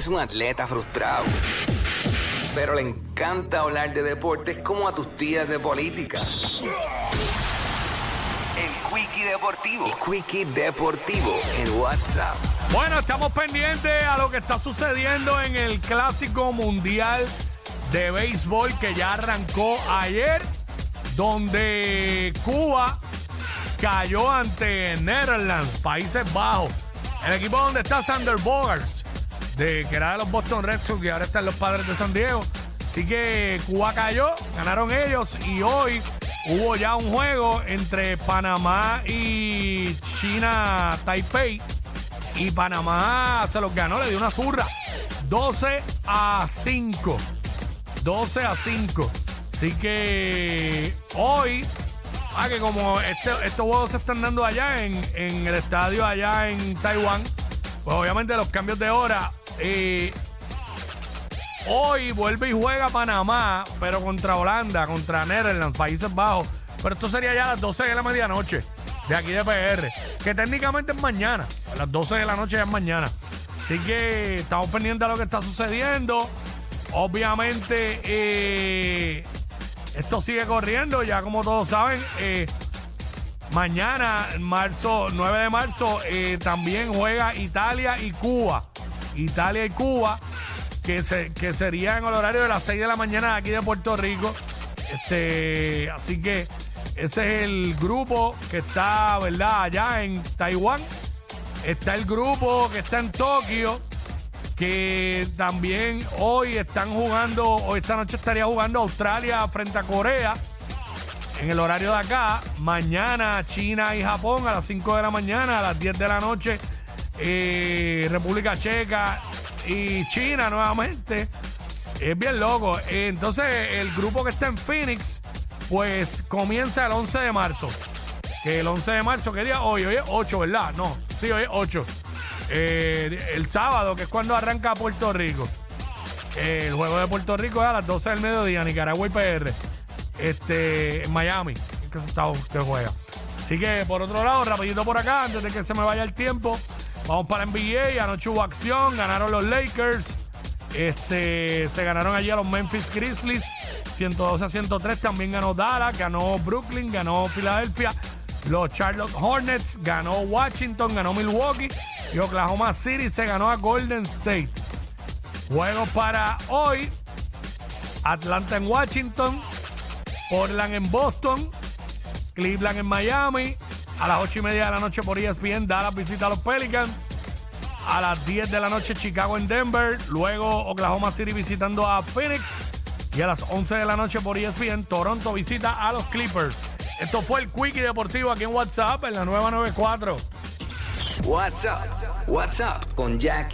Es un atleta frustrado, pero le encanta hablar de deportes como a tus tías de política. El Quickie Deportivo. El Quickie Deportivo en WhatsApp. Bueno, estamos pendientes a lo que está sucediendo en el Clásico Mundial de Béisbol que ya arrancó ayer, donde Cuba cayó ante Netherlands, Países Bajos. El equipo donde está Sander Bogarts, de, que era de los Boston Red Sox y ahora están los Padres de San Diego. Así que Cuba cayó, ganaron ellos y hoy hubo ya un juego entre Panamá y China Taipei. Y Panamá se los ganó, le dio una zurra. 12 a 5. 12 a 5. Así que hoy, ah, que como este- estos juegos se están dando allá en, en el estadio allá en Taiwán, pues obviamente los cambios de hora. Eh, hoy vuelve y juega Panamá, pero contra Holanda, contra Netherlands, Países Bajos. Pero esto sería ya a las 12 de la medianoche de aquí de PR, que técnicamente es mañana. A las 12 de la noche ya es mañana. Así que estamos pendientes de lo que está sucediendo. Obviamente, eh, esto sigue corriendo, ya como todos saben. eh, mañana, marzo, 9 de marzo, eh, también juega Italia y Cuba. Italia y Cuba, que, se, que el horario de las 6 de la mañana aquí de Puerto Rico. Este, así que ese es el grupo que está, ¿verdad? Allá en Taiwán. Está el grupo que está en Tokio, que también hoy están jugando, hoy esta noche estaría jugando Australia frente a Corea en el horario de acá. Mañana China y Japón a las 5 de la mañana, a las 10 de la noche eh, República Checa y China nuevamente. Es bien loco. Entonces el grupo que está en Phoenix, pues comienza el 11 de marzo. Que el 11 de marzo, ¿qué día? Hoy, hoy es 8, ¿verdad? No, sí, hoy es 8. Eh, el sábado, que es cuando arranca Puerto Rico. El juego de Puerto Rico es a las 12 del mediodía, Nicaragua y PR. Este, en Miami, que se está que juega. Así que por otro lado, rapidito por acá, antes de que se me vaya el tiempo, vamos para NBA. Anoche hubo acción, ganaron los Lakers. Este, se ganaron allí a los Memphis Grizzlies, 112 a 103. También ganó Dallas, ganó Brooklyn, ganó Filadelfia. Los Charlotte Hornets, ganó Washington, ganó Milwaukee. Y Oklahoma City se ganó a Golden State. Juegos para hoy. Atlanta en Washington. Portland en Boston. Cleveland en Miami. A las 8 y media de la noche por ESPN, Dallas visita a los Pelicans. A las 10 de la noche Chicago en Denver. Luego Oklahoma City visitando a Phoenix. Y a las 11 de la noche por ESPN, Toronto visita a los Clippers. Esto fue el Quickie Deportivo aquí en WhatsApp en la nueva 94. WhatsApp. WhatsApp con Jackie